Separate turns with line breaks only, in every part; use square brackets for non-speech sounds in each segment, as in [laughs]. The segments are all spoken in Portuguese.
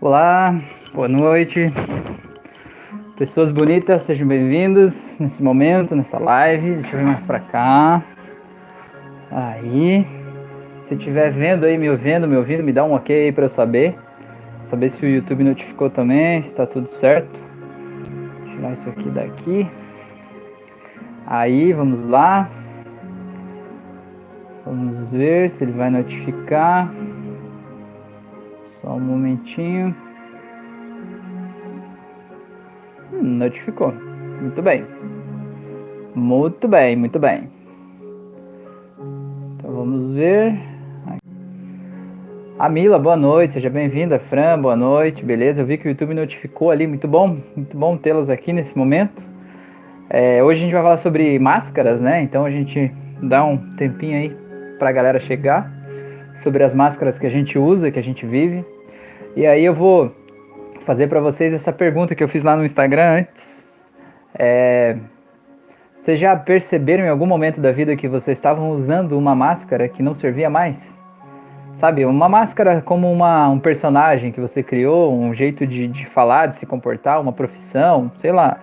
Olá, boa noite. Pessoas bonitas, sejam bem-vindos nesse momento, nessa live. Deixa eu ver mais pra cá. Aí. Se estiver vendo aí, me ouvindo, me ouvindo, me dá um ok aí pra eu saber. Saber se o YouTube notificou também, se tá tudo certo. Vou tirar isso aqui daqui. Aí, vamos lá. Vamos ver se ele vai notificar. Só um momentinho. Hum, notificou. Muito bem. Muito bem, muito bem. Então vamos ver. A Mila, boa noite, seja bem-vinda. Fran, boa noite, beleza? Eu vi que o YouTube notificou ali, muito bom, muito bom tê-las aqui nesse momento. É, hoje a gente vai falar sobre máscaras, né? Então a gente dá um tempinho aí para a galera chegar sobre as máscaras que a gente usa, que a gente vive. E aí eu vou fazer para vocês essa pergunta que eu fiz lá no Instagram antes. É, vocês já perceberam em algum momento da vida que vocês estavam usando uma máscara que não servia mais? Sabe, uma máscara como uma, um personagem que você criou, um jeito de, de falar, de se comportar, uma profissão, sei lá,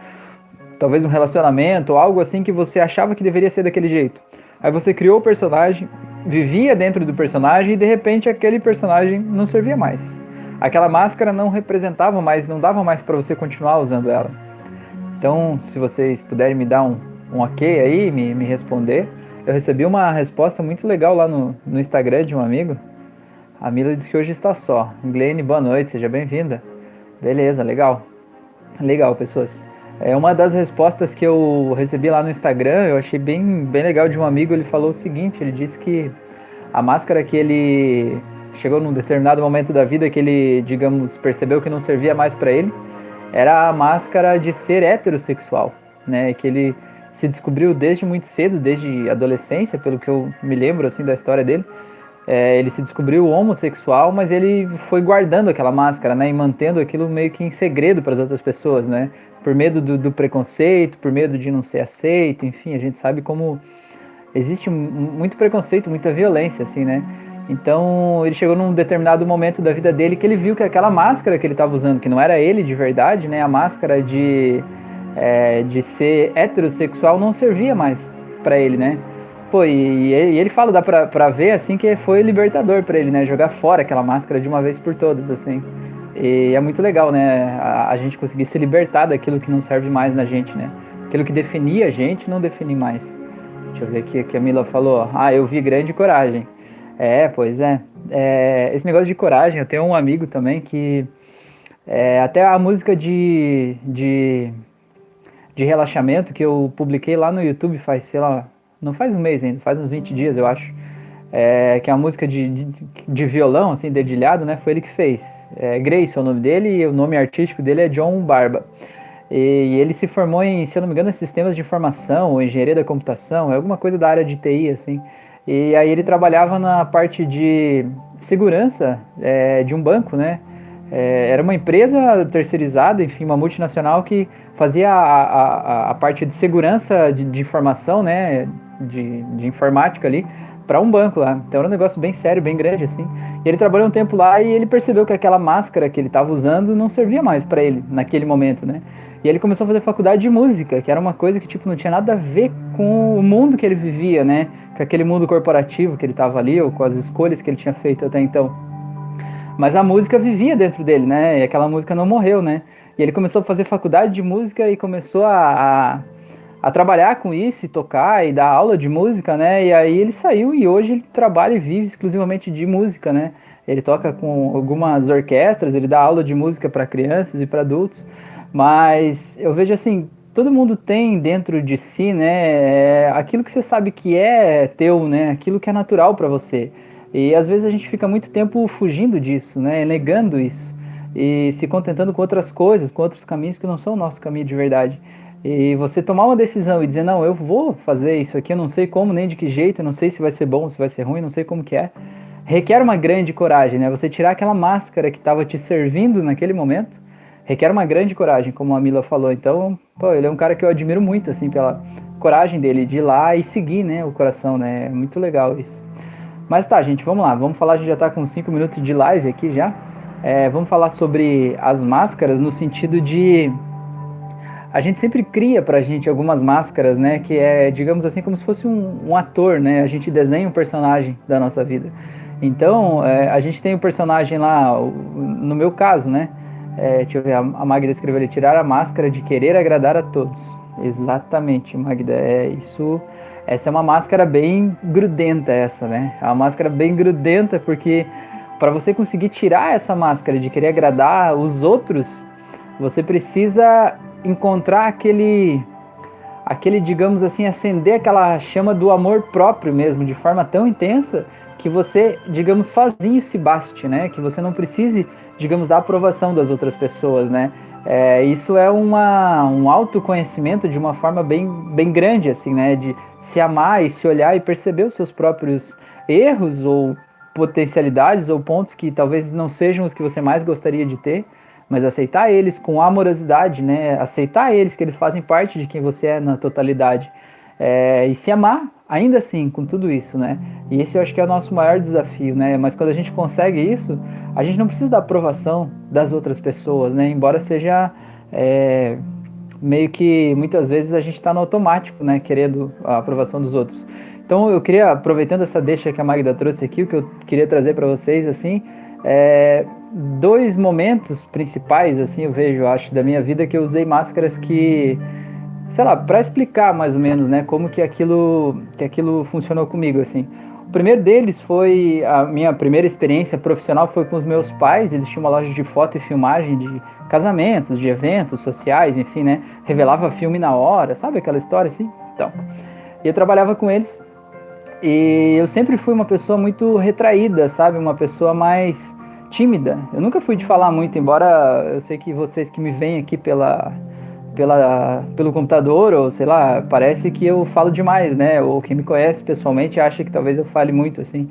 talvez um relacionamento, algo assim que você achava que deveria ser daquele jeito. Aí você criou o personagem, vivia dentro do personagem e de repente aquele personagem não servia mais. Aquela máscara não representava mais, não dava mais para você continuar usando ela. Então, se vocês puderem me dar um, um ok aí, me, me responder. Eu recebi uma resposta muito legal lá no, no Instagram de um amigo. A Mila disse que hoje está só. Glenn, boa noite, seja bem-vinda. Beleza, legal. Legal, pessoas. É uma das respostas que eu recebi lá no Instagram, eu achei bem, bem legal de um amigo. Ele falou o seguinte: ele disse que a máscara que ele chegou num determinado momento da vida que ele, digamos, percebeu que não servia mais para ele, era a máscara de ser heterossexual, né? Que ele se descobriu desde muito cedo, desde adolescência, pelo que eu me lembro assim da história dele. É, ele se descobriu homossexual, mas ele foi guardando aquela máscara, né, e mantendo aquilo meio que em segredo para as outras pessoas, né? por medo do, do, preconceito, por medo de não ser aceito, enfim, a gente sabe como existe muito preconceito, muita violência, assim, né? Então ele chegou num determinado momento da vida dele que ele viu que aquela máscara que ele estava usando, que não era ele de verdade, né? A máscara de, é, de ser heterossexual não servia mais para ele, né? Pô, e, e, ele fala, dá pra, pra ver, assim, que foi libertador para ele, né? Jogar fora aquela máscara de uma vez por todas, assim. E é muito legal, né? A, a, gente conseguir se libertar daquilo que não serve mais na gente, né? Aquilo que definia a gente não define mais. Deixa eu ver aqui, aqui a Mila falou, ah, eu vi grande coragem. É, pois é. é esse negócio de coragem, eu tenho um amigo também que é, até a música de, de, de relaxamento que eu publiquei lá no YouTube faz, sei lá, não faz um mês ainda, faz uns 20 dias, eu acho é, que é uma música de, de, de, violão, assim, dedilhado, né? Foi ele que fez. É, Grace é o nome dele e o nome artístico dele é John Barba. E, e, ele se formou em, se eu não me engano, em sistemas de informação ou engenharia da computação, é alguma coisa da área de TI, assim. E aí ele trabalhava na parte de segurança é, de um banco, né? É, era uma empresa terceirizada, enfim, uma multinacional que fazia a, a, a parte de segurança de, de informação, né? De, de informática ali para um banco lá. Então era um negócio bem sério, bem grande assim. E ele trabalhou um tempo lá e ele percebeu que aquela máscara que ele estava usando não servia mais para ele naquele momento, né? E ele começou a fazer faculdade de música, que era uma coisa que tipo não tinha nada a ver com o mundo que ele vivia, né? Com aquele mundo corporativo que ele estava ali ou com as escolhas que ele tinha feito até então. Mas a música vivia dentro dele, né? E aquela música não morreu, né? E ele começou a fazer faculdade de música e começou a, a a trabalhar com isso e tocar e dar aula de música, né? E aí ele saiu e hoje ele trabalha e vive exclusivamente de música, né? Ele toca com algumas orquestras, ele dá aula de música para crianças e para adultos, mas eu vejo assim, todo mundo tem dentro de si, né, é aquilo que você sabe que é teu, né? Aquilo que é natural para você. E às vezes a gente fica muito tempo fugindo disso, né? Negando isso e se contentando com outras coisas, com outros caminhos que não são o nosso caminho de verdade. E você tomar uma decisão e dizer, não, eu vou fazer isso aqui, eu não sei como nem de que jeito, não sei se vai ser bom, se vai ser ruim, não sei como que é. Requer uma grande coragem, né? Você tirar aquela máscara que estava te servindo naquele momento, requer uma grande coragem, como a Mila falou. Então, pô, ele é um cara que eu admiro muito, assim, pela coragem dele de ir lá e seguir, né, o coração, né? É muito legal isso. Mas tá, gente, vamos lá, vamos falar, a gente já tá com 5 minutos de live aqui já. é, vamos falar sobre as máscaras no sentido de a gente sempre cria pra gente algumas máscaras, né? Que é, digamos assim, como se fosse um, um ator, né? A gente desenha um personagem da nossa vida. Então, é, a gente tem o um personagem lá, no meu caso, né? É, deixa eu ver, a Magda escreveu ali, tirar a máscara de querer agradar a todos. Exatamente, Magda, é isso. Essa é uma máscara bem grudenta essa, né? É uma máscara bem grudenta porque para você conseguir tirar essa máscara de querer agradar os outros, você precisa encontrar aquele aquele, digamos assim, acender aquela chama do amor próprio mesmo, de forma tão intensa que você, digamos, sozinho se baste, né? Que você não precise, digamos, da aprovação das outras pessoas, né? É, isso é uma, um autoconhecimento de uma forma bem, bem grande, assim, né? De se amar e se olhar e perceber os seus próprios erros ou potencialidades ou pontos que talvez não sejam os que você mais gostaria de ter mas aceitar eles com amorosidade, né? Aceitar eles que eles fazem parte de quem você é na totalidade. É, e se amar, ainda assim, com tudo isso, né? E esse eu acho que é o nosso maior desafio, né? Mas quando a gente consegue isso, a gente não precisa da aprovação das outras pessoas, né? Embora seja é, meio que muitas vezes a gente está no automático, né? Querendo a aprovação dos outros. Então eu queria, aproveitando essa deixa que a Magda trouxe aqui, o que eu queria trazer para vocês, assim, é, dois momentos principais, assim, eu vejo, acho, da minha vida que eu usei máscaras que, sei lá, para explicar mais ou menos, né, como que aquilo, que aquilo funcionou comigo, assim. O primeiro deles foi a minha primeira experiência profissional foi com os meus pais. Eles tinham uma loja de foto e filmagem de casamentos, de eventos sociais, enfim, né? Revelava filme na hora, sabe aquela história assim? Então, eu trabalhava com eles e eu sempre fui uma pessoa muito retraída, sabe? Uma pessoa mais tímida. Eu nunca fui de falar muito, embora eu sei que vocês que me veem aqui pela, pela, pelo computador, ou sei lá, parece que eu falo demais, né? Ou quem me conhece pessoalmente acha que talvez eu fale muito, assim.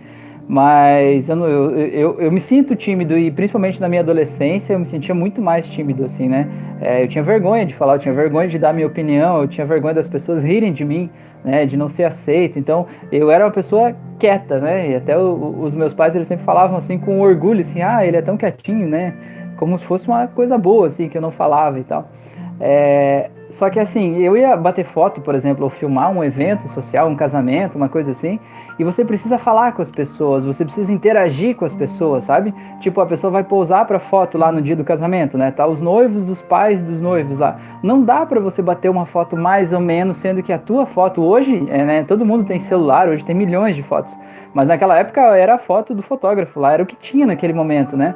Mas eu, eu, eu, eu me sinto tímido e principalmente na minha adolescência eu me sentia muito mais tímido, assim, né? É, eu tinha vergonha de falar, eu tinha vergonha de dar minha opinião, eu tinha vergonha das pessoas rirem de mim né, de não ser aceito. Então, eu era uma pessoa quieta, né? E até o, os meus pais eles sempre falavam assim com orgulho, assim, ah, ele é tão quietinho, né? Como se fosse uma coisa boa, assim, que eu não falava e tal. É, só que assim, eu ia bater foto, por exemplo, ou filmar um evento social, um casamento, uma coisa assim, e você precisa falar com as pessoas, você precisa interagir com as pessoas, sabe? Tipo, a pessoa vai pousar para foto lá no dia do casamento, né? Tá os noivos, os pais dos noivos lá. Não dá para você bater uma foto mais ou menos, sendo que a tua foto hoje, é, né? Todo mundo tem celular, hoje tem milhões de fotos. Mas naquela época era a foto do fotógrafo lá, era o que tinha naquele momento, né?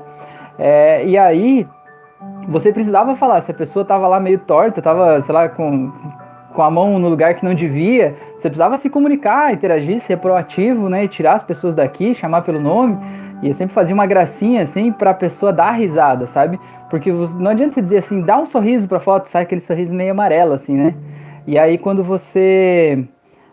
É, e aí você precisava falar, se a pessoa tava lá meio torta, tava, sei lá, com, com a mão no lugar que não devia, você precisava se comunicar, interagir, ser proativo, né, e tirar as pessoas daqui, chamar pelo nome, e eu sempre fazia uma gracinha, assim, pra pessoa dar risada, sabe? Porque não adianta você dizer assim, dá um sorriso pra foto, sai aquele sorriso meio amarelo, assim, né? E aí quando você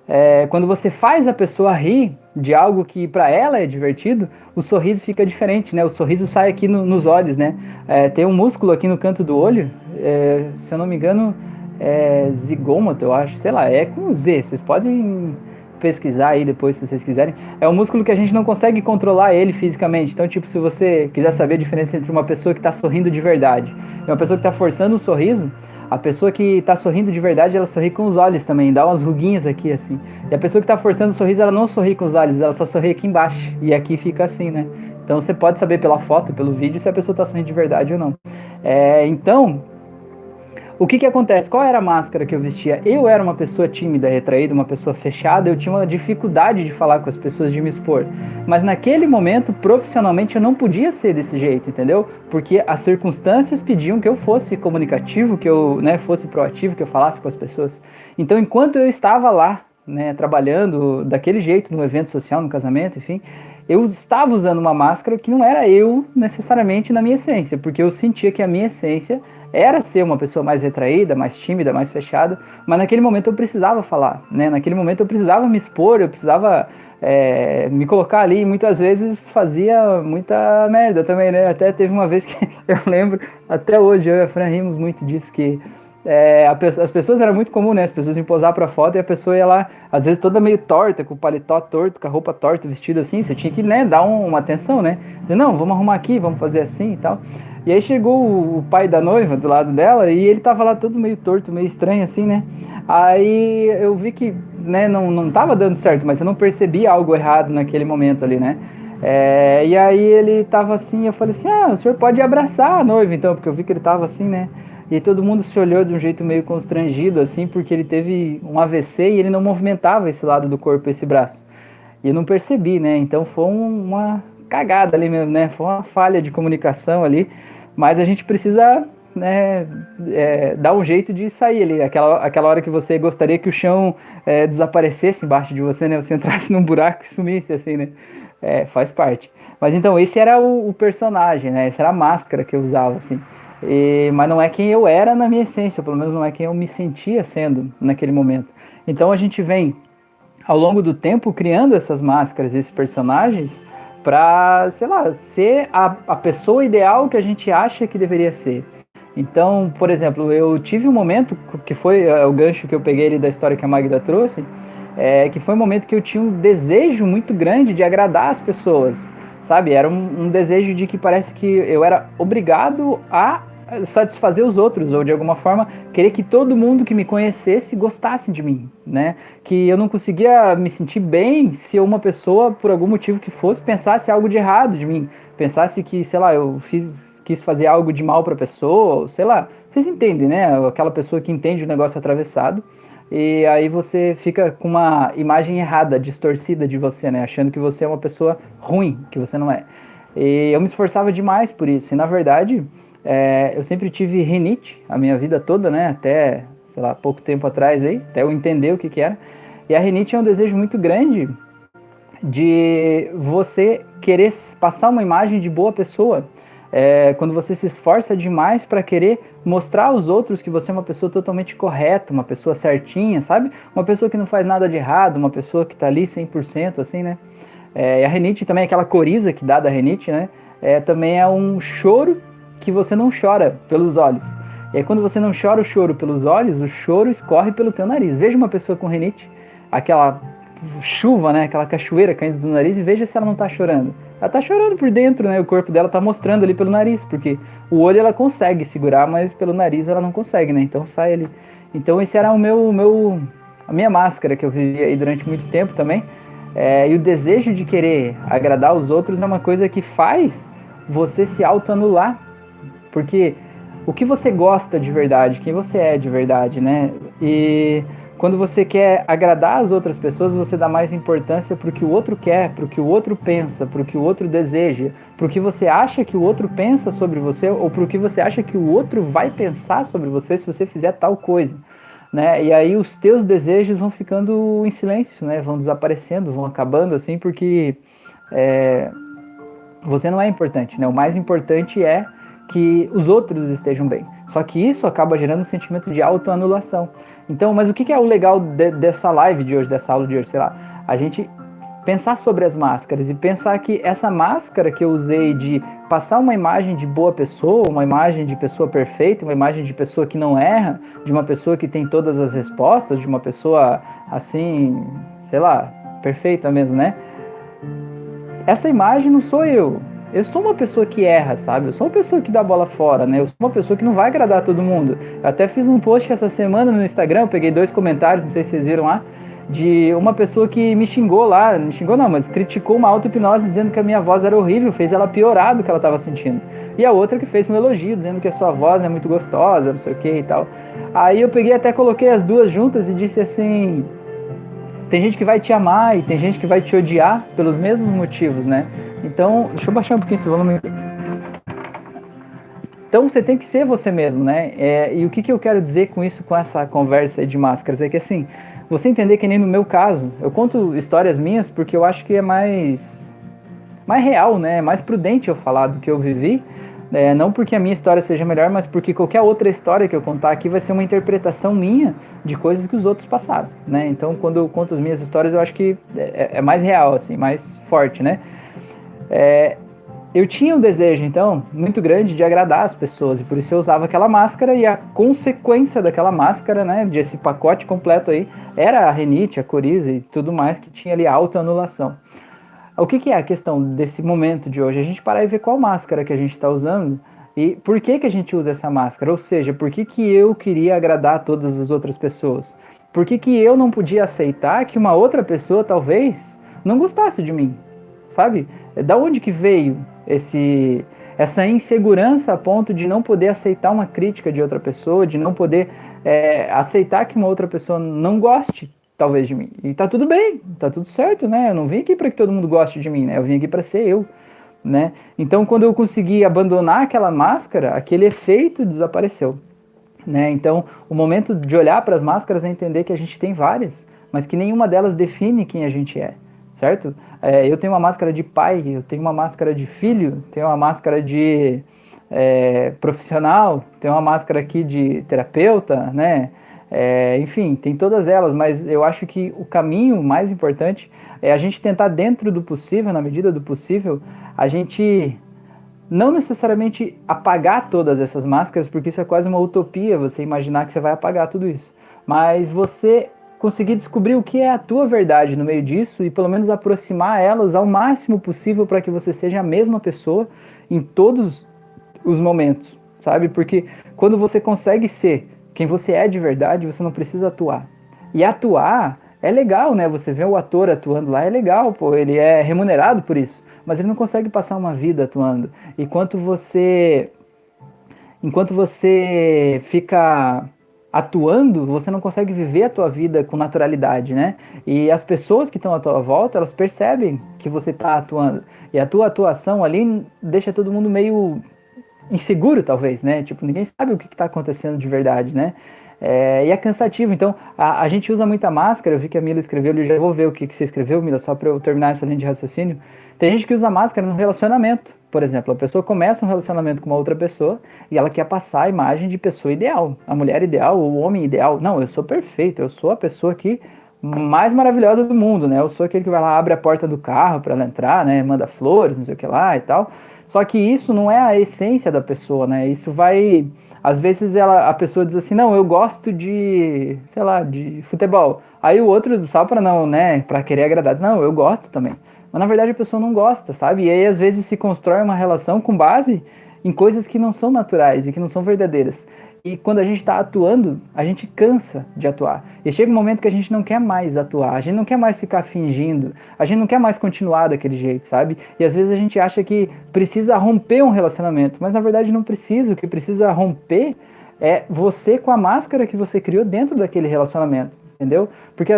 é, quando você faz a pessoa rir de algo que para ela é divertido, o sorriso fica diferente, né? O sorriso sai aqui no, nos olhos, né? É, tem um músculo aqui no canto do olho, é, se eu não me engano, é zigômato, eu acho, sei lá, é com Z. Vocês podem pesquisar aí depois se vocês quiserem. É um músculo que a gente não consegue controlar ele fisicamente. Então, tipo, se você quiser saber a diferença entre uma pessoa que está sorrindo de verdade e uma pessoa que está forçando um sorriso, a pessoa que tá sorrindo de verdade, ela sorri com os olhos também, dá umas ruguinhas aqui assim. E a pessoa que tá forçando o sorriso, ela não sorri com os olhos, ela só sorri aqui embaixo. E aqui fica assim, né? Então você pode saber pela foto, pelo vídeo, se a pessoa tá sorrindo de verdade ou não. É, então, o que que acontece? Qual era a máscara que eu vestia? Eu era uma pessoa tímida, retraída, uma pessoa fechada, eu tinha uma dificuldade de falar com as pessoas, de me expor. Mas naquele momento, profissionalmente, eu não podia ser desse jeito, entendeu? Porque as circunstâncias pediam que eu fosse comunicativo, que eu né, fosse proativo, que eu falasse com as pessoas. Então, enquanto eu estava lá, né, trabalhando daquele jeito, no evento social, no casamento, enfim, eu estava usando uma máscara que não era eu necessariamente na minha essência, porque eu sentia que a minha essência era ser uma pessoa mais retraída, mais tímida, mais fechada, mas naquele momento eu precisava falar, né? Naquele momento eu precisava me expor, eu precisava é, me colocar ali e muitas vezes fazia muita merda também, né? Até teve uma vez que [laughs] eu lembro, até hoje eu e a Fran rimos muito disso, que é, as pessoas era muito comum, né? As pessoas iam posar pra foto e a pessoa ia lá, às vezes toda meio torta, com o paletó torto, com a roupa torta, vestido assim. Você tinha que, né, dar um, uma atenção, né? Dizer, não, vamos arrumar aqui, vamos fazer assim e tal. E aí chegou o, pai da noiva do lado dela e ele tava lá todo meio torto, meio estranho assim, né? Aí eu vi que, né, não, não tava dando certo, mas eu não percebi algo errado naquele momento ali, né? É, e aí ele tava assim, eu falei assim, ah, o senhor pode abraçar a noiva então, porque eu vi que ele tava assim, né? E todo mundo se olhou de um jeito meio constrangido, assim, porque ele teve um AVC e ele não movimentava esse lado do corpo, esse braço. E eu não percebi, né? Então foi uma cagada ali mesmo, né? Foi uma falha de comunicação ali. Mas a gente precisa né, é, dar um jeito de sair ali. Aquela, aquela hora que você gostaria que o chão é, desaparecesse embaixo de você, né? Você entrasse num buraco e sumisse, assim, né? É, faz parte. Mas então, esse era o, o personagem, né? Essa era a máscara que eu usava, assim. E, mas não é quem eu era na minha essência, pelo menos não é quem eu me sentia sendo naquele momento. Então a gente vem, ao longo do tempo, criando essas máscaras, esses personagens, para, sei lá, ser a, a pessoa ideal que a gente acha que deveria ser. Então, por exemplo, eu tive um momento que foi é, o gancho que eu peguei ali da história que a Magda trouxe, é, que foi um momento que eu tinha um desejo muito grande de agradar as pessoas, sabe? Era um, um desejo de que parece que eu era obrigado a satisfazer os outros, ou de alguma forma querer que todo mundo que me conhecesse gostasse de mim, né? Que eu não conseguia me sentir bem se uma pessoa, por algum motivo que fosse, pensasse algo de errado de mim, pensasse que, sei lá, eu fiz, quis fazer algo de mal para a pessoa, sei lá, vocês entendem, né? Aquela pessoa que entende o negócio atravessado. E aí você fica com uma imagem errada, distorcida de você, né? Achando que você é uma pessoa ruim, que você não é. E eu me esforçava demais por isso. E na verdade, é, eu sempre tive rinite a minha vida toda, né? Até, sei lá, pouco tempo atrás aí, até eu entender o que, que era. E a rinite é um desejo muito grande de você querer passar uma imagem de boa pessoa. É, quando você se esforça demais para querer mostrar aos outros que você é uma pessoa totalmente correta, uma pessoa certinha, sabe? Uma pessoa que não faz nada de errado, uma pessoa que está ali 100%, assim, né? É, a renite também, aquela coriza que dá da renite, né? É, também é um choro que você não chora pelos olhos. E aí quando você não chora o choro pelos olhos, o choro escorre pelo teu nariz. Veja uma pessoa com renite, aquela chuva, né, aquela cachoeira caindo do nariz e veja se ela não está chorando. Ela está chorando por dentro, né? O corpo dela está mostrando ali pelo nariz, porque o olho ela consegue segurar, mas pelo nariz ela não consegue, né? Então sai ali. Então esse era o meu, meu a minha máscara que eu vivi aí durante muito tempo também. É, e o desejo de querer agradar os outros é uma coisa que faz você se autoanular porque o que você gosta de verdade, quem você é de verdade, né? E quando você quer agradar as outras pessoas, você dá mais importância para o que o outro quer, para o que o outro pensa, para o que o outro deseja, para o que você acha que o outro pensa sobre você ou para o que você acha que o outro vai pensar sobre você se você fizer tal coisa. Né? E aí os teus desejos vão ficando em silêncio, né? Vão desaparecendo, vão acabando assim, porque é, você não é importante, né? O mais importante é que os outros estejam bem. Só que isso acaba gerando um sentimento de autoanulação. Então, mas o que é o legal de, dessa live de hoje, dessa aula de hoje, sei lá? A gente pensar sobre as máscaras e pensar que essa máscara que eu usei de passar uma imagem de boa pessoa, uma imagem de pessoa perfeita, uma imagem de pessoa que não erra, de uma pessoa que tem todas as respostas, de uma pessoa assim, sei lá, perfeita mesmo, né? Essa imagem não sou eu, eu sou uma pessoa que erra, sabe? Eu sou uma pessoa que dá bola fora, né? Eu sou uma pessoa que não vai agradar todo mundo. Eu até fiz um post essa semana no Instagram, peguei dois comentários, não sei se vocês viram lá, de uma pessoa que me xingou lá, não xingou não, mas criticou uma auto-hipnose dizendo que a minha voz era horrível, fez ela piorar do que ela estava sentindo. E a outra que fez um elogio, dizendo que a sua voz é muito gostosa, não sei o que e tal. Aí eu peguei até coloquei as duas juntas e disse assim: tem gente que vai te amar e tem gente que vai te odiar pelos mesmos motivos, né? Então, deixa eu baixar um pouquinho esse volume. Então, você tem que ser você mesmo, né? É, e o que, que eu quero dizer com isso, com essa conversa de máscaras? É que, assim, você entender que nem no meu caso, eu conto histórias minhas porque eu acho que é mais, mais real, né? É mais prudente eu falar do que eu vivi. É, não porque a minha história seja melhor, mas porque qualquer outra história que eu contar aqui vai ser uma interpretação minha de coisas que os outros passaram, né? Então, quando eu conto as minhas histórias, eu acho que é, é mais real, assim, mais forte, né? É, eu tinha um desejo, então, muito grande de agradar as pessoas, e por isso eu usava aquela máscara, e a consequência daquela máscara, né, desse pacote completo aí, era a renite, a coriza e tudo mais que tinha ali autoanulação. O que, que é a questão desse momento de hoje? A gente parar e ver qual máscara que a gente está usando e por que, que a gente usa essa máscara? Ou seja, por que, que eu queria agradar todas as outras pessoas? Por que, que eu não podia aceitar que uma outra pessoa talvez não gostasse de mim? Sabe? Da onde que veio esse essa insegurança a ponto de não poder aceitar uma crítica de outra pessoa, de não poder é, aceitar que uma outra pessoa não goste, talvez, de mim. E tá tudo bem, tá tudo certo, né? Eu não vim aqui para que todo mundo goste de mim, né? Eu vim aqui para ser eu, né? Então, quando eu consegui abandonar aquela máscara, aquele efeito desapareceu, né? Então, o momento de olhar para as máscaras é entender que a gente tem várias, mas que nenhuma delas define quem a gente é certo? É, eu tenho uma máscara de pai, eu tenho uma máscara de filho, tenho uma máscara de é, profissional, tenho uma máscara aqui de terapeuta, né? É, enfim, tem todas elas, mas eu acho que o caminho mais importante é a gente tentar, dentro do possível, na medida do possível, a gente não necessariamente apagar todas essas máscaras, porque isso é quase uma utopia, você imaginar que você vai apagar tudo isso. Mas você conseguir descobrir o que é a tua verdade no meio disso e pelo menos aproximar elas ao máximo possível para que você seja a mesma pessoa em todos os momentos, sabe? Porque quando você consegue ser quem você é de verdade, você não precisa atuar. E atuar é legal, né? Você vê o ator atuando lá, é legal, pô, ele é remunerado por isso, mas ele não consegue passar uma vida atuando. Enquanto você enquanto você fica atuando, você não consegue viver a tua vida com naturalidade, né? E as pessoas que estão à tua volta, elas percebem que você está atuando. E a tua atuação ali deixa todo mundo meio inseguro, talvez, né? Tipo, ninguém sabe o que está acontecendo de verdade, né? É, e é cansativo. Então, a, a, gente usa muita máscara. Eu vi que a Mila escreveu, eu já vou ver o que, que você escreveu, Mila, só para eu terminar essa linha de raciocínio. Tem gente que usa máscara no relacionamento. Por exemplo, a pessoa começa um relacionamento com uma outra pessoa e ela quer passar a imagem de pessoa ideal, a mulher ideal, o homem ideal. Não, eu sou perfeito, eu sou a pessoa que mais maravilhosa do mundo, né? Eu sou aquele que vai lá, abre a porta do carro para ela entrar, né? Manda flores, não sei o que lá e tal. Só que isso não é a essência da pessoa, né? Isso vai. Às vezes ela, a pessoa diz assim, não, eu gosto de, sei lá, de futebol. Aí o outro, só para não, né, para querer agradar, diz, não, eu gosto também mas na verdade a pessoa não gosta, sabe? E aí às vezes se constrói uma relação com base em coisas que não são naturais e que não são verdadeiras. E quando a gente está atuando, a gente cansa de atuar. E chega um momento que a gente não quer mais atuar, a gente não quer mais ficar fingindo, a gente não quer mais continuar daquele jeito, sabe? E às vezes a gente acha que precisa romper um relacionamento, mas na verdade não precisa. O que precisa romper é você com a máscara que você criou dentro daquele relacionamento, entendeu? Porque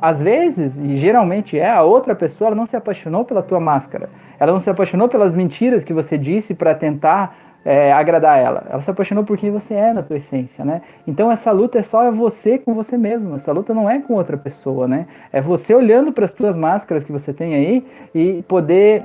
às vezes, e geralmente é, a outra pessoa ela não se apaixonou pela tua máscara. Ela não se apaixonou pelas mentiras que você disse para tentar é, agradar ela. Ela se apaixonou por quem você é na tua essência, né? Então essa luta é só você com você mesmo. Essa luta não é com outra pessoa, né? É você olhando para as tuas máscaras que você tem aí e poder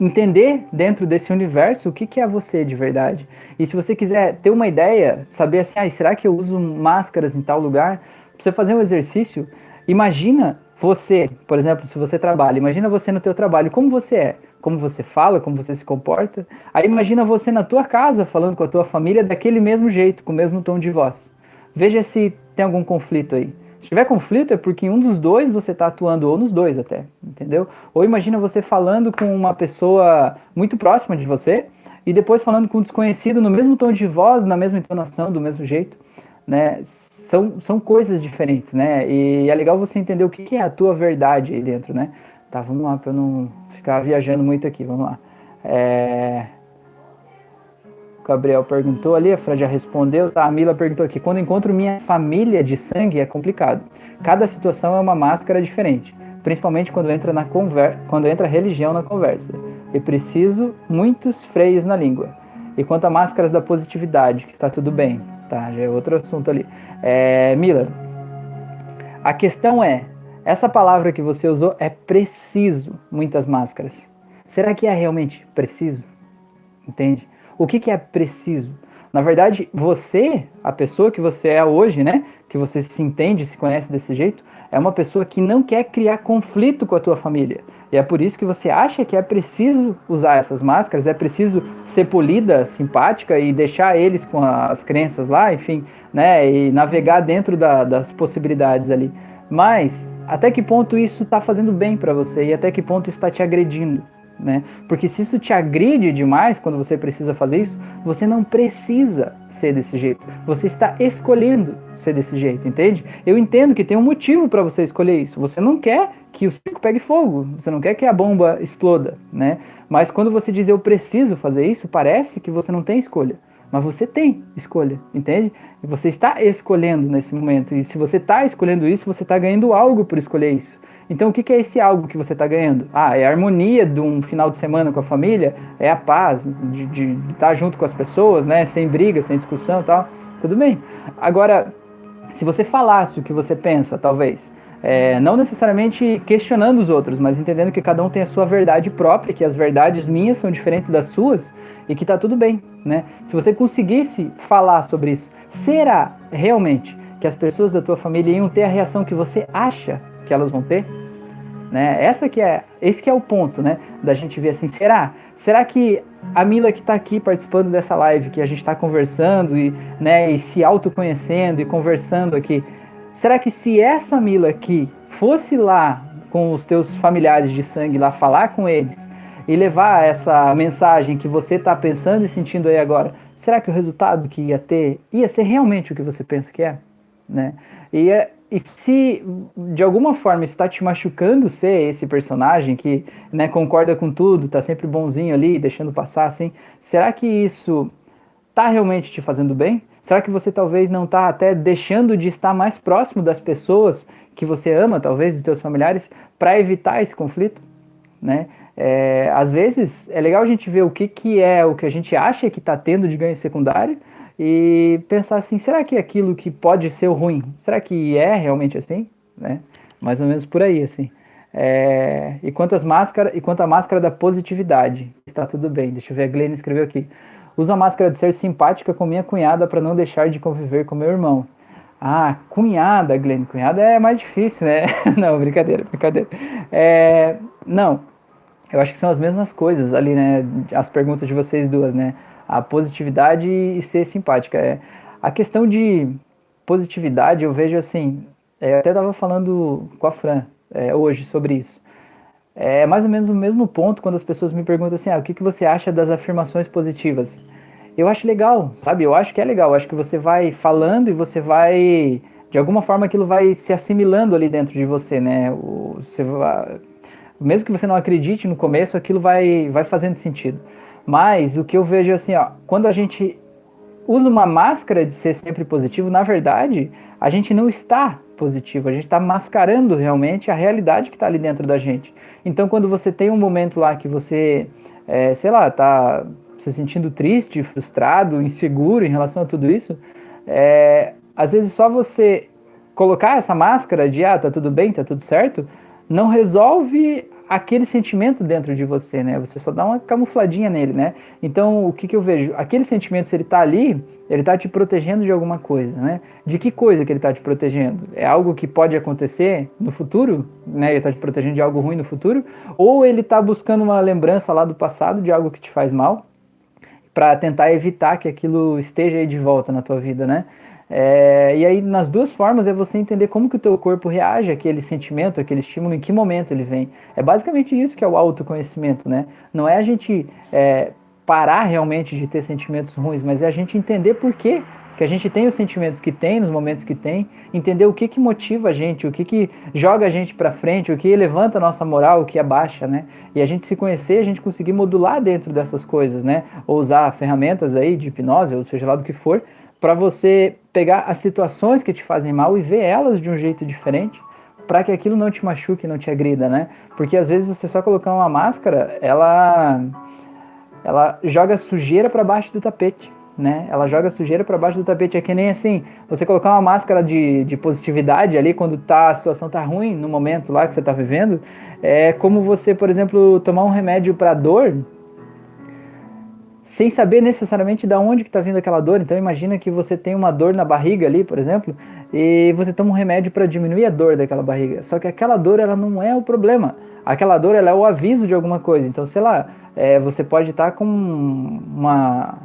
entender dentro desse universo o que, que é você de verdade. E se você quiser ter uma ideia, saber assim, ah, será que eu uso máscaras em tal lugar? você fazer um exercício, Imagina você, por exemplo, se você trabalha, imagina você no teu trabalho, como você é, como você fala, como você se comporta. Aí imagina você na tua casa falando com a tua família daquele mesmo jeito, com o mesmo tom de voz. Veja se tem algum conflito aí. Se tiver conflito é porque em um dos dois você está atuando, ou nos dois até, entendeu? Ou imagina você falando com uma pessoa muito próxima de você e depois falando com um desconhecido no mesmo tom de voz, na mesma entonação, do mesmo jeito, né? são, são coisas diferentes, né? E é legal você entender o que, é a tua verdade aí dentro, né? Tá, vamos lá, para eu não ficar viajando muito aqui, vamos lá. É... O Gabriel perguntou ali, a Fran já respondeu, tá? A Mila perguntou aqui, quando encontro minha família de sangue é complicado. Cada situação é uma máscara diferente, principalmente quando entra, na conver... quando entra religião na conversa. E preciso muitos freios na língua. E quanto a máscaras da positividade, que está tudo bem, tá? Já é outro assunto ali. É, Mila, a questão é, essa palavra que você usou é preciso, muitas máscaras. Será que é realmente preciso? Entende? O que, que é preciso? Na verdade, você, a pessoa que você é hoje, né? Que você se entende, se conhece desse jeito, é uma pessoa que não quer criar conflito com a tua família. E é por isso que você acha que é preciso usar essas máscaras, é preciso ser polida, simpática e deixar eles com as crenças lá, enfim, né? E navegar dentro da, das possibilidades ali. Mas até que ponto isso está fazendo bem para você e até que ponto está te agredindo? Né? Porque se isso te agride demais quando você precisa fazer isso, você não precisa ser desse jeito. Você está escolhendo ser desse jeito, entende? Eu entendo que tem um motivo para você escolher isso. Você não quer que o circo pegue fogo, você não quer que a bomba exploda, né? Mas quando você diz eu preciso fazer isso, parece que você não tem escolha. Mas você tem escolha, entende? E você está escolhendo nesse momento. E se você está escolhendo isso, você está ganhando algo por escolher isso. Então, o que é esse algo que você está ganhando? Ah, é a harmonia de um final de semana com a família, é a paz de, de, de estar junto com as pessoas, né? Sem briga, sem discussão e tal. Tudo bem. Agora, se você falasse o que você pensa, talvez, é, não necessariamente questionando os outros, mas entendendo que cada um tem a sua verdade própria, que as verdades minhas são diferentes das suas e que tá tudo bem, né? Se você conseguisse falar sobre isso, será realmente que as pessoas da tua família iam ter a reação que você acha que elas vão ter? Né? Essa que é, esse que é o ponto, né? Da gente ver assim, será? Será que a Mila que está aqui participando dessa live, que a gente está conversando e, né, e se autoconhecendo e conversando aqui, será que se essa Mila aqui fosse lá com os teus familiares de sangue lá falar com eles e levar essa mensagem que você está pensando e sentindo aí agora, será que o resultado que ia ter ia ser realmente o que você pensa que é, né? E e se de alguma forma está te machucando ser esse personagem que né, concorda com tudo, tá sempre bonzinho ali, deixando passar assim, será que isso tá realmente te fazendo bem? Será que você talvez não está até deixando de estar mais próximo das pessoas que você ama, talvez dos seus familiares, para evitar esse conflito? Né? É, às vezes é legal a gente ver o que, que é o que a gente acha que está tendo de ganho secundário e pensar assim, será que aquilo que pode ser ruim, será que é realmente assim? Né? Mais ou menos por aí, assim. É, e quantas máscaras e quanto à máscara da positividade, está tudo bem. Deixa eu ver, a Glenn escreveu aqui. Uso a máscara de ser simpática com minha cunhada para não deixar de conviver com meu irmão. Ah, cunhada, Glenn. Cunhada é mais difícil, né? [laughs] não, brincadeira, brincadeira. É, não, eu acho que são as mesmas coisas ali, né? As perguntas de vocês duas, né? a positividade e ser simpática. É, a questão de positividade, eu vejo assim, é, eu até estava falando com a Fran é, hoje sobre isso. É mais ou menos o mesmo ponto quando as pessoas me perguntam assim, ah, o que, que você acha das afirmações positivas? Eu acho legal, sabe? Eu acho que é legal. Eu acho que você vai falando e você vai, de alguma forma, aquilo vai se assimilando ali dentro de você, né? O, você vai, mesmo que você não acredite no começo, aquilo vai, vai fazendo sentido. Mas o que eu vejo é assim, ó, quando a gente usa uma máscara de ser sempre positivo, na verdade, a gente não está positivo, a gente está mascarando realmente a realidade que está ali dentro da gente. Então, quando você tem um momento lá que você, é, sei lá, está se sentindo triste, frustrado, inseguro em relação a tudo isso, é, às vezes só você colocar essa máscara de ah, tá tudo bem, tá tudo certo, não resolve aquele sentimento dentro de você, né? Você só dá uma camufladinha nele, né? Então, o que, que eu vejo? Aquele sentimento, se ele tá ali, ele tá te protegendo de alguma coisa, né? De que coisa que ele tá te protegendo? É algo que pode acontecer no futuro, né? Ele tá te protegendo de algo ruim no futuro? Ou ele tá buscando uma lembrança lá do passado de algo que te faz mal? para tentar evitar que aquilo esteja aí de volta na tua vida, né? É, e aí, nas duas formas, é você entender como que o teu corpo reage àquele sentimento, àquele estímulo, em que momento ele vem. É basicamente isso que é o autoconhecimento, né? Não é a gente é, parar realmente de ter sentimentos ruins, mas é a gente entender por quê que a gente tem os sentimentos que tem, nos momentos que tem, entender o que que motiva a gente, o que que joga a gente para frente, o que levanta a nossa moral, o que abaixa, né? E a gente se conhecer, a gente conseguir modular dentro dessas coisas, né? Ou usar ferramentas aí de hipnose, ou seja lá do que for, para você pegar as situações que te fazem mal e ver elas de um jeito diferente, para que aquilo não te machuque, não te agrida, né? Porque às vezes você só colocar uma máscara, ela ela joga sujeira para baixo do tapete, né? Ela joga sujeira para baixo do tapete. É que nem assim, você colocar uma máscara de, de positividade ali quando tá, a situação tá ruim no momento lá que você tá vivendo, é como você, por exemplo, tomar um remédio para dor sem saber necessariamente de onde que está vindo aquela dor. Então imagina que você tem uma dor na barriga ali, por exemplo, e você toma um remédio para diminuir a dor daquela barriga. Só que aquela dor ela não é o problema. Aquela dor ela é o aviso de alguma coisa. Então, sei lá, é, você pode estar tá com uma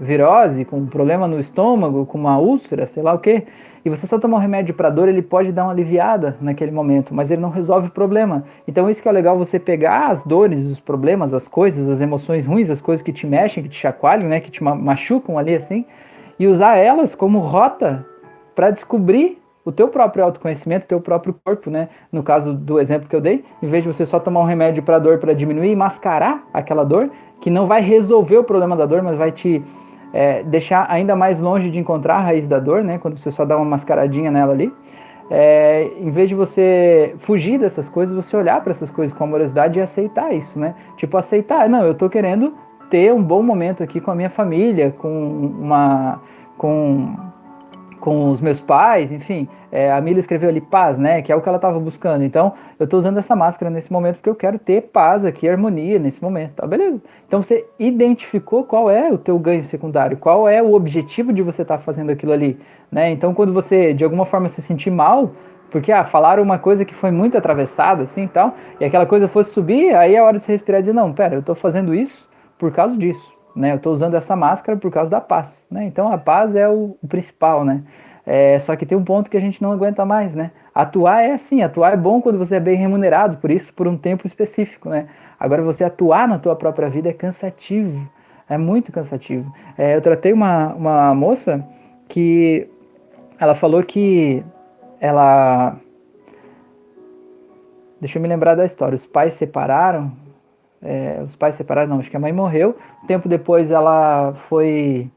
virose, com um problema no estômago, com uma úlcera, sei lá o que, e você só tomar um remédio para dor, ele pode dar uma aliviada naquele momento, mas ele não resolve o problema. Então isso que é legal você pegar as dores, os problemas, as coisas, as emoções ruins, as coisas que te mexem, que te chacoalham, né, que te machucam ali assim, e usar elas como rota para descobrir o teu próprio autoconhecimento, o teu próprio corpo, né? No caso do exemplo que eu dei, em vez de você só tomar um remédio para dor para diminuir e mascarar aquela dor, que não vai resolver o problema da dor, mas vai te é, deixar ainda mais longe de encontrar a raiz da dor, né? Quando você só dá uma mascaradinha nela ali. É, em vez de você fugir dessas coisas, você olhar para essas coisas com amorosidade e aceitar isso, né? Tipo, aceitar, não, eu tô querendo ter um bom momento aqui com a minha família, com uma. com com os meus pais, enfim. É, a Mila escreveu ali paz, né? Que é o que ela estava buscando. Então, eu estou usando essa máscara nesse momento porque eu quero ter paz aqui, harmonia nesse momento, tá? Beleza. Então, você identificou qual é o teu ganho secundário, qual é o objetivo de você estar tá fazendo aquilo ali, né? Então, quando você, de alguma forma, se sentir mal, porque, ah, falaram uma coisa que foi muito atravessada, assim, tal, e aquela coisa fosse subir, aí é hora de você respirar e dizer, não, pera, eu estou fazendo isso por causa disso, né? Eu estou usando essa máscara por causa da paz, né? Então a paz é o, o principal, né? É, só que tem um ponto que a gente não aguenta mais, né? Atuar é assim, atuar é bom quando você é bem remunerado por isso, por um tempo específico, né? Agora você atuar na tua própria vida é cansativo, é muito cansativo. É, eu tratei uma, uma moça que ela falou que ela Deixa eu me lembrar da história. Os pais separaram é, os pais separaram, não, acho que a mãe morreu. Um tempo depois ela foi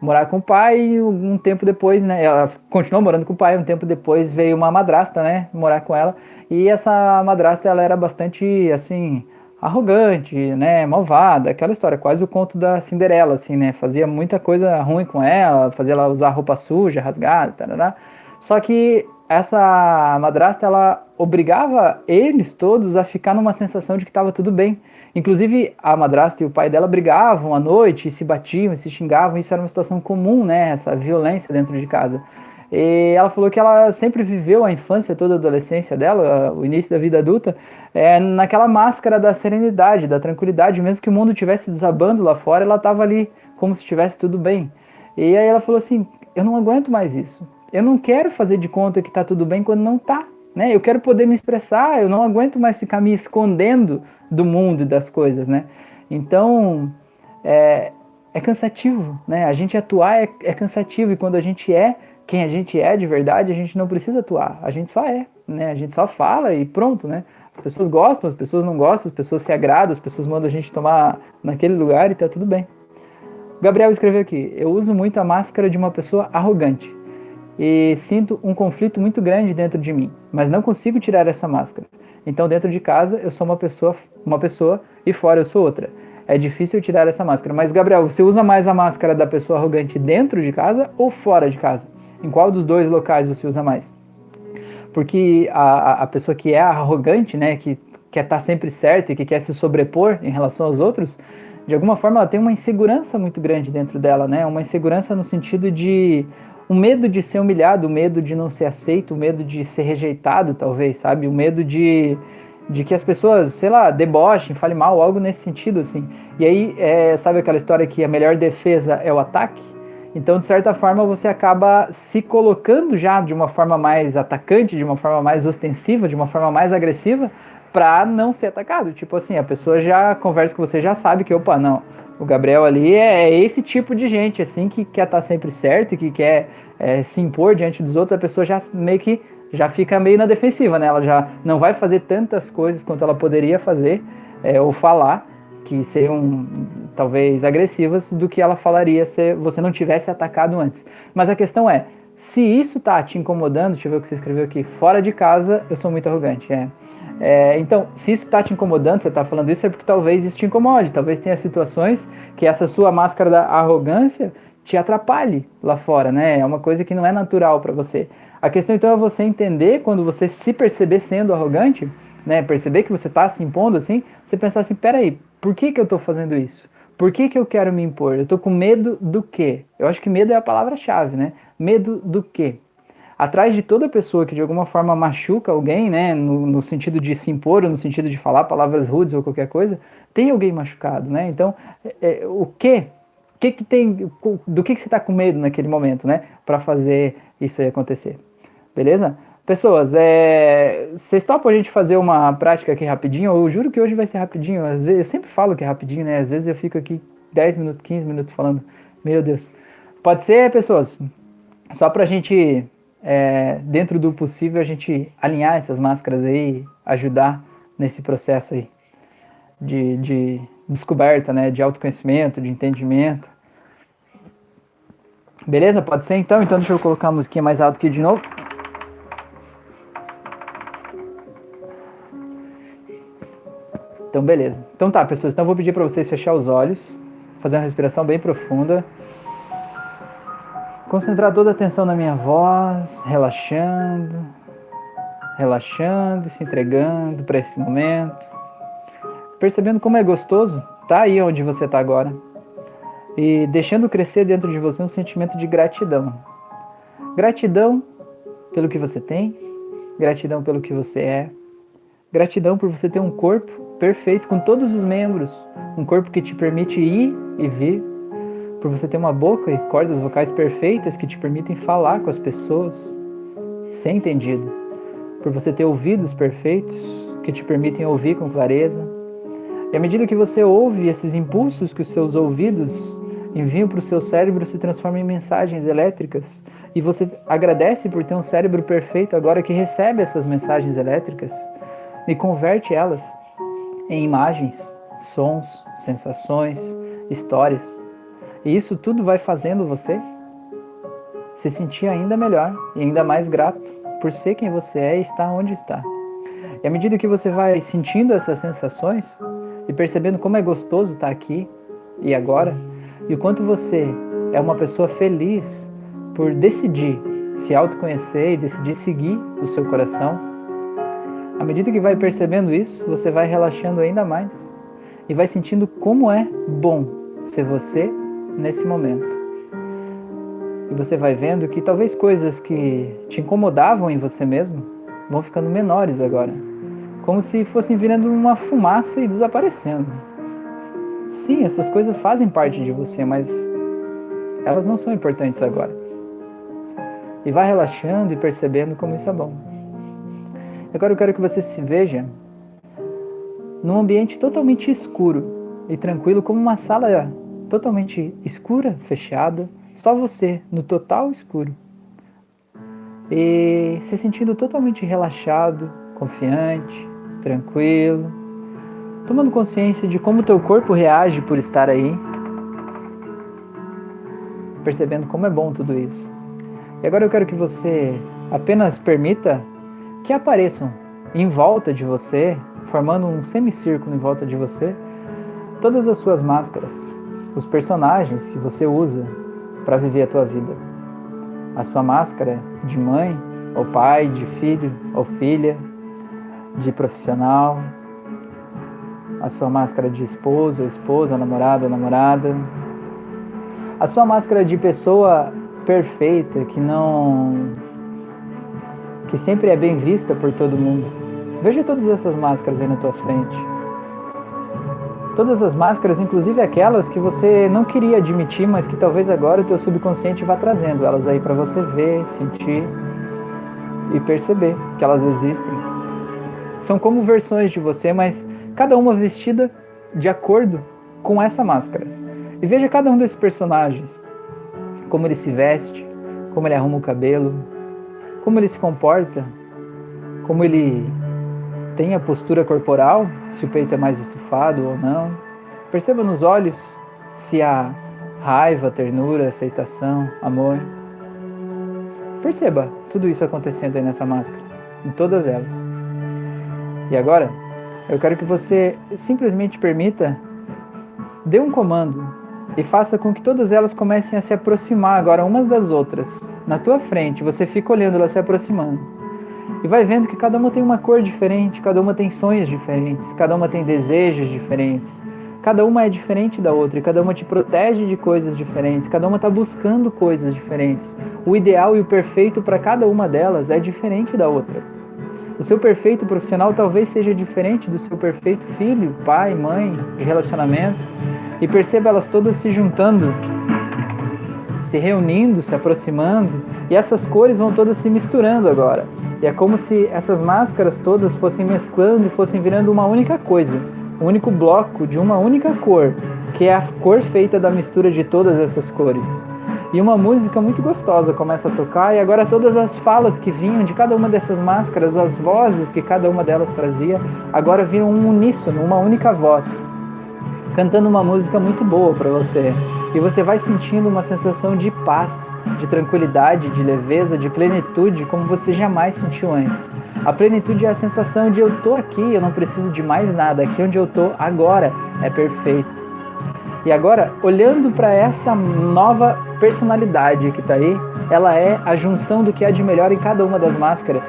morar com o pai e um tempo depois, né, ela continuou morando com o pai, um tempo depois veio uma madrasta, né, morar com ela. E essa madrasta, ela era bastante, assim, arrogante, né, malvada, aquela história, quase o conto da Cinderela, assim, né, fazia muita coisa ruim com ela, fazia ela usar roupa suja, rasgada, tarará. Só que essa madrasta, ela obrigava eles todos a ficar numa sensação de que estava tudo bem. Inclusive, a madrasta e o pai dela brigavam à noite, e se batiam, e se xingavam, isso era uma situação comum, né? Essa violência dentro de casa. E ela falou que ela sempre viveu a infância, toda a adolescência dela, o início da vida adulta, é, naquela máscara da serenidade, da tranquilidade, mesmo que o mundo estivesse desabando lá fora, ela estava ali como se estivesse tudo bem. E aí ela falou assim: Eu não aguento mais isso. Eu não quero fazer de conta que está tudo bem quando não está. Né? Eu quero poder me expressar, eu não aguento mais ficar me escondendo do mundo e das coisas, né? Então, é, é cansativo, né? A gente atuar é, é cansativo e quando a gente é quem a gente é de verdade, a gente não precisa atuar, a gente só é, né? A gente só fala e pronto, né? As pessoas gostam, as pessoas não gostam, as pessoas se agradam, as pessoas mandam a gente tomar naquele lugar e tá tudo bem. Gabriel escreveu aqui: Eu uso muito a máscara de uma pessoa arrogante e sinto um conflito muito grande dentro de mim, mas não consigo tirar essa máscara. Então, dentro de casa, eu sou uma pessoa, uma pessoa e fora eu sou outra. É difícil tirar essa máscara. Mas, Gabriel, você usa mais a máscara da pessoa arrogante dentro de casa ou fora de casa? Em qual dos dois locais você usa mais? Porque a, a pessoa que é arrogante, né, que quer estar sempre certa e que quer se sobrepor em relação aos outros, de alguma forma ela tem uma insegurança muito grande dentro dela, né? Uma insegurança no sentido de o medo de ser humilhado, o medo de não ser aceito, o medo de ser rejeitado, talvez, sabe? O medo de, de que as pessoas, sei lá, debochem, falem mal, algo nesse sentido, assim. E aí, é, sabe aquela história que a melhor defesa é o ataque? Então, de certa forma, você acaba se colocando já de uma forma mais atacante, de uma forma mais ostensiva, de uma forma mais agressiva, para não ser atacado. Tipo assim, a pessoa já conversa com você, já sabe que, opa, não, o Gabriel ali é, é esse tipo de gente, assim, que quer estar tá sempre certo, que quer é, se impor diante dos outros, a pessoa já meio que já fica meio na defensiva, né? Ela já não vai fazer tantas coisas quanto ela poderia fazer é, ou falar, que seriam talvez agressivas, do que ela falaria se você não tivesse atacado antes. Mas a questão é, se isso tá te incomodando, deixa eu ver o que você escreveu aqui, fora de casa eu sou muito arrogante, é. É, então, se isso está te incomodando, você está falando isso, é porque talvez isso te incomode. Talvez tenha situações que essa sua máscara da arrogância te atrapalhe lá fora, né? É uma coisa que não é natural para você. A questão então é você entender quando você se perceber sendo arrogante, né? Perceber que você está se impondo assim, você pensar assim, peraí, por que, que eu estou fazendo isso? Por que, que eu quero me impor? Eu tô com medo do quê? Eu acho que medo é a palavra-chave, né? Medo do quê? Atrás de toda pessoa que de alguma forma machuca alguém, né, no, no sentido de se impor, ou no sentido de falar palavras rudes ou qualquer coisa, tem alguém machucado, né? Então, é, é o que? que que tem? Do que, que você está com medo naquele momento, né? Para fazer isso aí acontecer, beleza? Pessoas, é, vocês topam a gente fazer uma prática aqui rapidinho? Eu juro que hoje vai ser rapidinho. Às vezes, eu sempre falo que é rapidinho, né? Às vezes eu fico aqui 10 minutos, 15 minutos falando. Meu Deus. Pode ser, pessoas? Só pra gente, é, dentro do possível, a gente alinhar essas máscaras aí, ajudar nesse processo aí de, de descoberta, né? De autoconhecimento, de entendimento. Beleza? Pode ser então? Então deixa eu colocar a musiquinha mais alto aqui de novo. Então, beleza. Então tá, pessoas. Então eu vou pedir para vocês fechar os olhos, fazer uma respiração bem profunda. Concentrar toda a atenção na minha voz, relaxando, relaxando, se entregando para esse momento. Percebendo como é gostoso tá aí onde você está agora. E deixando crescer dentro de você um sentimento de gratidão. Gratidão pelo que você tem, gratidão pelo que você é, gratidão por você ter um corpo perfeito com todos os membros, um corpo que te permite ir e vir, por você ter uma boca e cordas vocais perfeitas que te permitem falar com as pessoas, ser entendido, por você ter ouvidos perfeitos que te permitem ouvir com clareza. E à medida que você ouve esses impulsos que os seus ouvidos enviam para o seu cérebro se transformam em mensagens elétricas e você agradece por ter um cérebro perfeito agora que recebe essas mensagens elétricas e converte elas em imagens, sons, sensações, histórias. E isso tudo vai fazendo você se sentir ainda melhor e ainda mais grato por ser quem você é e estar onde está. E à medida que você vai sentindo essas sensações e percebendo como é gostoso estar aqui e agora, e o quanto você é uma pessoa feliz por decidir se autoconhecer e decidir seguir o seu coração, à medida que vai percebendo isso, você vai relaxando ainda mais e vai sentindo como é bom ser você nesse momento. E você vai vendo que talvez coisas que te incomodavam em você mesmo vão ficando menores agora, como se fossem virando uma fumaça e desaparecendo. Sim, essas coisas fazem parte de você, mas elas não são importantes agora. E vai relaxando e percebendo como isso é bom. Agora eu quero que você se veja num ambiente totalmente escuro e tranquilo, como uma sala totalmente escura, fechada, só você no total escuro. E se sentindo totalmente relaxado, confiante, tranquilo, tomando consciência de como teu corpo reage por estar aí, percebendo como é bom tudo isso. E agora eu quero que você apenas permita que apareçam em volta de você, formando um semicírculo em volta de você, todas as suas máscaras, os personagens que você usa para viver a tua vida. A sua máscara de mãe, ou pai, de filho ou filha, de profissional, a sua máscara de esposo ou esposa, namorado ou namorada, a sua máscara de pessoa perfeita que não que sempre é bem vista por todo mundo. Veja todas essas máscaras aí na tua frente. Todas as máscaras, inclusive aquelas que você não queria admitir, mas que talvez agora o teu subconsciente vá trazendo elas aí para você ver, sentir e perceber que elas existem. São como versões de você, mas cada uma vestida de acordo com essa máscara. E veja cada um desses personagens, como ele se veste, como ele arruma o cabelo, como ele se comporta, como ele tem a postura corporal, se o peito é mais estufado ou não. Perceba nos olhos se há raiva, ternura, aceitação, amor. Perceba tudo isso acontecendo aí nessa máscara, em todas elas. E agora, eu quero que você simplesmente permita, dê um comando e faça com que todas elas comecem a se aproximar agora umas das outras. Na tua frente, você fica olhando elas se aproximando. E vai vendo que cada uma tem uma cor diferente, cada uma tem sonhos diferentes, cada uma tem desejos diferentes. Cada uma é diferente da outra e cada uma te protege de coisas diferentes, cada uma está buscando coisas diferentes. O ideal e o perfeito para cada uma delas é diferente da outra. O seu perfeito profissional talvez seja diferente do seu perfeito filho, pai, mãe, de relacionamento. E perceba elas todas se juntando, se reunindo, se aproximando, e essas cores vão todas se misturando agora. E é como se essas máscaras todas fossem mesclando e fossem virando uma única coisa um único bloco de uma única cor, que é a cor feita da mistura de todas essas cores. E uma música muito gostosa começa a tocar, e agora todas as falas que vinham de cada uma dessas máscaras, as vozes que cada uma delas trazia, agora viram um uníssono, uma única voz, cantando uma música muito boa para você. E você vai sentindo uma sensação de paz, de tranquilidade, de leveza, de plenitude, como você jamais sentiu antes. A plenitude é a sensação de eu tô aqui, eu não preciso de mais nada, aqui onde eu tô agora é perfeito. E agora, olhando para essa nova personalidade que está aí, ela é a junção do que há de melhor em cada uma das máscaras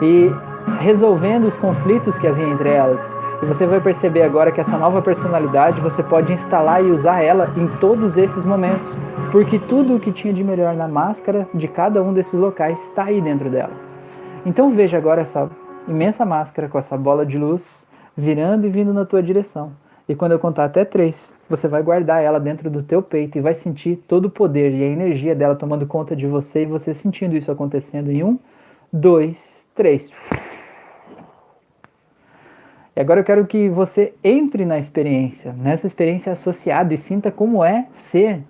e resolvendo os conflitos que havia entre elas. E você vai perceber agora que essa nova personalidade você pode instalar e usar ela em todos esses momentos, porque tudo o que tinha de melhor na máscara de cada um desses locais está aí dentro dela. Então veja agora essa imensa máscara com essa bola de luz virando e vindo na tua direção. E quando eu contar até três, você vai guardar ela dentro do teu peito e vai sentir todo o poder e a energia dela tomando conta de você e você sentindo isso acontecendo em um, dois, três. E agora eu quero que você entre na experiência, nessa experiência associada e sinta como é ser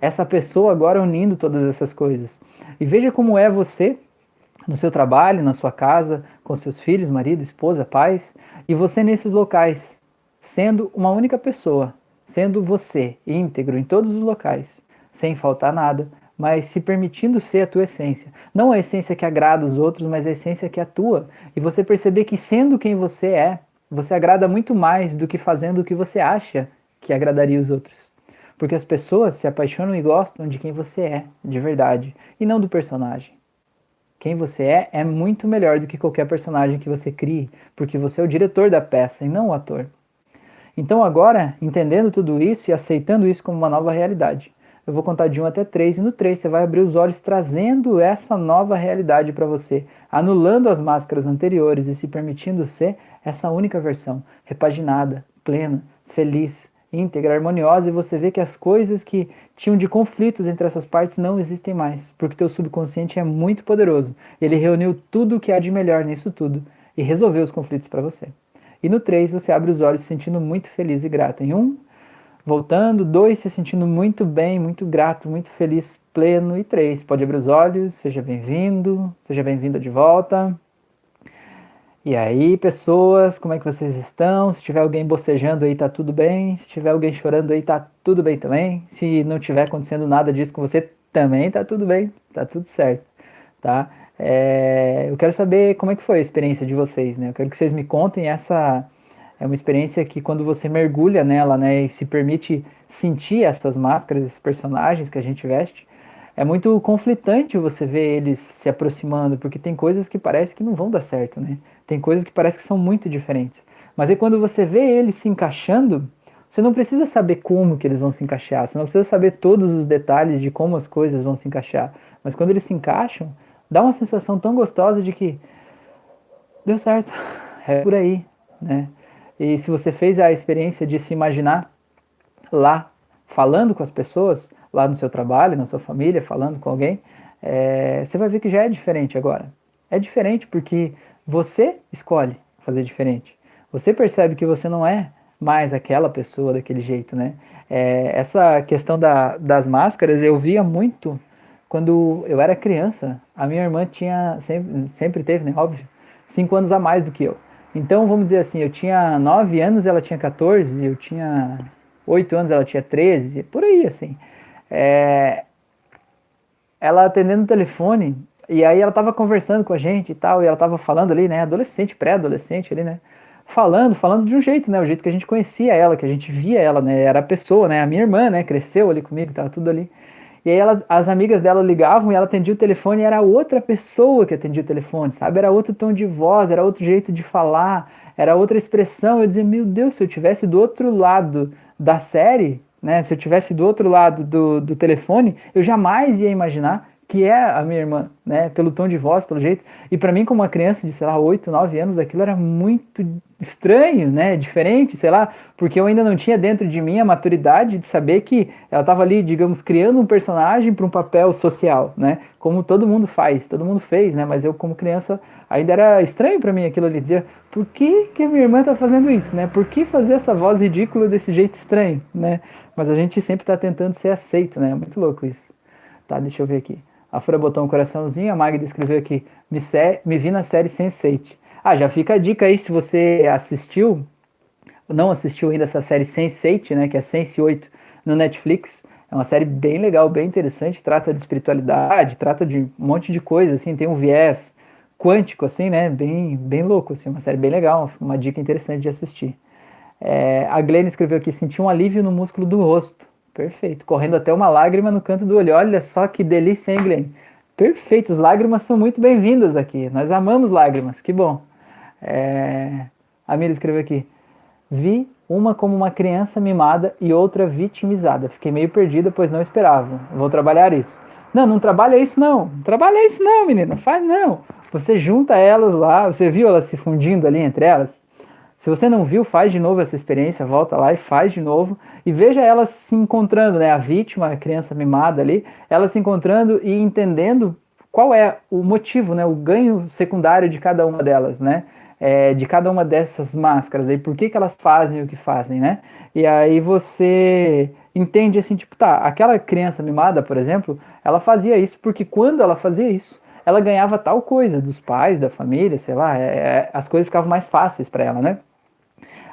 essa pessoa agora unindo todas essas coisas. E veja como é você no seu trabalho, na sua casa, com seus filhos, marido, esposa, pais, e você nesses locais, sendo uma única pessoa, sendo você íntegro em todos os locais, sem faltar nada, mas se permitindo ser a tua essência. Não a essência que agrada os outros, mas a essência que é tua. E você perceber que sendo quem você é, você agrada muito mais do que fazendo o que você acha que agradaria os outros. Porque as pessoas se apaixonam e gostam de quem você é, de verdade, e não do personagem. Quem você é é muito melhor do que qualquer personagem que você crie, porque você é o diretor da peça e não o ator. Então, agora, entendendo tudo isso e aceitando isso como uma nova realidade, eu vou contar de 1 até 3 e no 3 você vai abrir os olhos trazendo essa nova realidade para você, anulando as máscaras anteriores e se permitindo ser essa única versão, repaginada, plena, feliz, íntegra, harmoniosa, e você vê que as coisas que tinham de conflitos entre essas partes não existem mais, porque teu subconsciente é muito poderoso. Ele reuniu tudo o que há de melhor nisso tudo e resolveu os conflitos para você. E no 3 você abre os olhos se sentindo muito feliz e grato. Em 1, um, voltando, 2 se sentindo muito bem, muito grato, muito feliz, pleno. E 3, pode abrir os olhos, seja bem-vindo, seja bem-vinda de volta. E aí, pessoas, como é que vocês estão? Se tiver alguém bocejando aí, tá tudo bem. Se tiver alguém chorando aí, tá tudo bem também. Se não tiver acontecendo nada disso com você, também tá tudo bem, tá tudo certo, tá? É, eu quero saber como é que foi a experiência de vocês, né? Eu quero que vocês me contem essa é uma experiência que quando você mergulha nela, né, e se permite sentir essas máscaras, esses personagens que a gente veste, é muito conflitante você ver eles se aproximando, porque tem coisas que parece que não vão dar certo, né? Tem coisas que parece que são muito diferentes. Mas aí quando você vê eles se encaixando, você não precisa saber como que eles vão se encaixar, você não precisa saber todos os detalhes de como as coisas vão se encaixar. Mas quando eles se encaixam, dá uma sensação tão gostosa de que deu certo, [laughs] é por aí, né? E se você fez a experiência de se imaginar lá, falando com as pessoas, lá no seu trabalho, na sua família, falando com alguém, é, você vai ver que já é diferente agora. É diferente porque você escolhe fazer diferente. Você percebe que você não é mais aquela pessoa daquele jeito, né? É, essa questão da, das máscaras eu via muito quando eu era criança. A minha irmã tinha, sempre, sempre teve, né? Óbvio, cinco anos a mais do que eu. Então, vamos dizer assim, eu tinha 9 anos, ela tinha 14, eu tinha 8 anos, ela tinha 13, por aí, assim é, ela atendendo o telefone, e aí ela tava conversando com a gente e tal, e ela tava falando ali, né, adolescente, pré-adolescente ali, né, falando, falando de um jeito, né, o jeito que a gente conhecia ela, que a gente via ela, né, era a pessoa, né, a minha irmã, né, cresceu ali comigo, tava tudo ali. E aí ela, as amigas dela ligavam e ela atendia o telefone e era outra pessoa que atendia o telefone, sabe? Era outro tom de voz, era outro jeito de falar, era outra expressão. Eu dizia, meu Deus, se eu tivesse do outro lado da série, né? Se eu tivesse do outro lado do, do telefone, eu jamais ia imaginar que é a minha irmã, né? Pelo tom de voz, pelo jeito. E para mim, como uma criança de, sei lá, 8, 9 anos, aquilo era muito estranho, né? Diferente, sei lá, porque eu ainda não tinha dentro de mim a maturidade de saber que ela estava ali, digamos, criando um personagem para um papel social, né? Como todo mundo faz, todo mundo fez, né? Mas eu, como criança, ainda era estranho para mim aquilo ali, dizer, por que, que a minha irmã está fazendo isso, né? Por que fazer essa voz ridícula desse jeito estranho, né? Mas a gente sempre está tentando ser aceito, né? Muito louco isso. Tá, deixa eu ver aqui. A Fura botou um coraçãozinho, a Magda escreveu aqui, me, me vi na série Sense8. Ah, já fica a dica aí, se você assistiu, não assistiu ainda essa série Sense8, né, que é Sense8 no Netflix, é uma série bem legal, bem interessante, trata de espiritualidade, trata de um monte de coisa, assim, tem um viés quântico, assim, né, bem, bem louco, assim, uma série bem legal, uma dica interessante de assistir. É, a Glenn escreveu aqui, senti um alívio no músculo do rosto. Perfeito. Correndo até uma lágrima no canto do olho. Olha só que delícia, hein, Glenn? Perfeito. As lágrimas são muito bem-vindas aqui. Nós amamos lágrimas. Que bom. É... A Mira escreveu aqui. Vi uma como uma criança mimada e outra vitimizada. Fiquei meio perdida, pois não esperava. Vou trabalhar isso. Não, não trabalha isso não. Não trabalha isso não, menina. Faz não. Você junta elas lá. Você viu elas se fundindo ali entre elas? Se você não viu, faz de novo essa experiência, volta lá e faz de novo e veja elas se encontrando, né? A vítima, a criança mimada ali, elas se encontrando e entendendo qual é o motivo, né? O ganho secundário de cada uma delas, né? É, de cada uma dessas máscaras aí, por que, que elas fazem o que fazem, né? E aí você entende assim, tipo, tá, aquela criança mimada, por exemplo, ela fazia isso porque quando ela fazia isso, ela ganhava tal coisa dos pais, da família, sei lá, é, é as coisas ficavam mais fáceis para ela, né?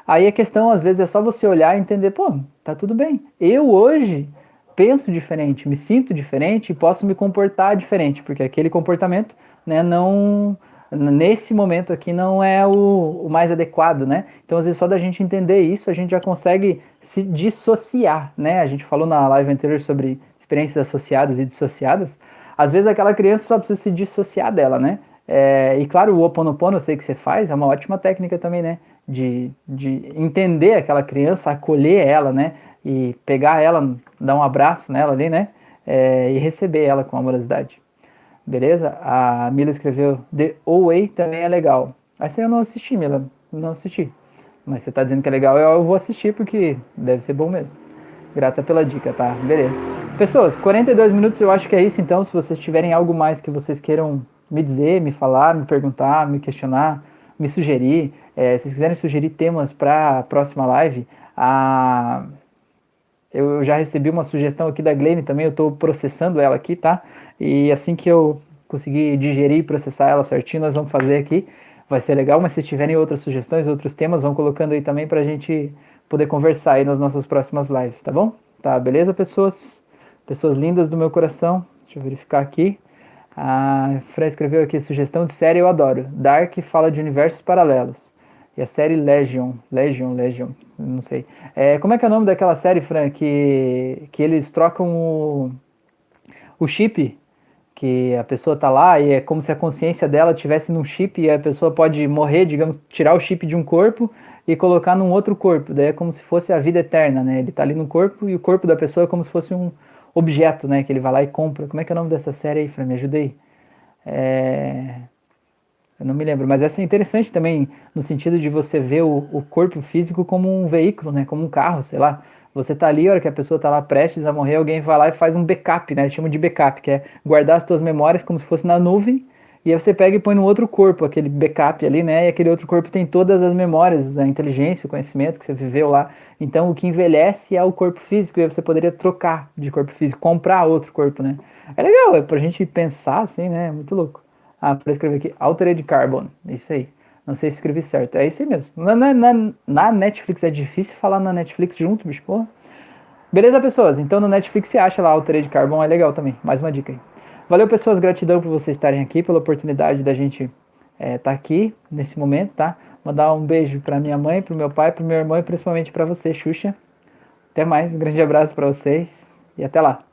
Aí a questão, às vezes, é só você olhar e entender, pô, tá tudo bem. Eu hoje penso diferente, me sinto diferente e posso me comportar diferente, porque aquele comportamento, né, não nesse momento aqui não é o, o, mais adequado, né? Então, às vezes, só da gente entender isso, a gente já consegue se dissociar, né? A gente falou na live anterior sobre experiências associadas e dissociadas. Às vezes, aquela criança só precisa se dissociar dela, né? É, e claro, o Ho oponopono, eu sei que você faz, é uma ótima técnica também, né? De, de entender aquela criança, acolher ela, né? E pegar ela, dar um abraço nela ali, né? É, e receber ela com amorosidade. Beleza? A Mila escreveu The Away também é legal. Essa eu não assisti, Mila. Não assisti. Mas você tá dizendo que é legal, eu vou assistir porque deve ser bom mesmo. Grata pela dica, tá? Beleza. Pessoas, 42 minutos eu acho que é isso, então. Se vocês tiverem algo mais que vocês queiram me dizer, me falar, me perguntar, me questionar, me sugerir, é, se vocês quiserem sugerir temas para a próxima live, a... eu já recebi uma sugestão aqui da Glenn também, eu estou processando ela aqui, tá? E assim que eu conseguir digerir e processar ela certinho, nós vamos fazer aqui. Vai ser legal, mas se tiverem outras sugestões, outros temas, vão colocando aí também para a gente poder conversar aí nas nossas próximas lives, tá bom? Tá, beleza, pessoas? Pessoas lindas do meu coração. Deixa eu verificar aqui. A Fran escreveu aqui, sugestão de série eu adoro. Dark fala de universos paralelos. E a série Legion, Legion, Legion, não sei. É, como é que é o nome daquela série, Fran, que, que eles trocam o, o chip, que a pessoa tá lá e é como se a consciência dela tivesse num chip e a pessoa pode morrer, digamos, tirar o chip de um corpo e colocar num outro corpo. Daí é como se fosse a vida eterna, né? Ele tá ali no corpo e o corpo da pessoa é como se fosse um objeto, né? Que ele vai lá e compra. Como é que é o nome dessa série aí, Fran? Me ajudei. É... Eu não me lembro, mas essa é interessante também no sentido de você ver o, o corpo físico como um veículo, né? Como um carro, sei lá. Você tá ali, a hora que a pessoa tá lá prestes a morrer, alguém vai lá e faz um backup, né? Eles chamam de backup, que é guardar as tuas memórias como se fosse na nuvem, e aí você pega e põe no outro corpo aquele backup ali, né? E aquele outro corpo tem todas as memórias, a inteligência, o conhecimento que você viveu lá. Então o que envelhece é o corpo físico, e aí você poderia trocar de corpo físico, comprar outro corpo, né? É legal, é pra gente pensar assim, né? Muito louco. Ah, para escrever aqui, Altered Carbon. Isso aí. Não sei se escrevi certo. É isso aí mesmo. Na, na, na, Netflix é difícil falar na Netflix junto, bicho. Porra. Beleza, pessoas? Então no Netflix você acha lá Altered Carbon, é legal também. Mais uma dica aí. Valeu, pessoas. Gratidão por vocês estarem aqui, pela oportunidade da gente estar é, tá aqui nesse momento, tá? Mandar um beijo para minha mãe, para meu pai, para meu irmão e principalmente para você, Xuxa. Até mais. Um grande abraço para vocês e até lá.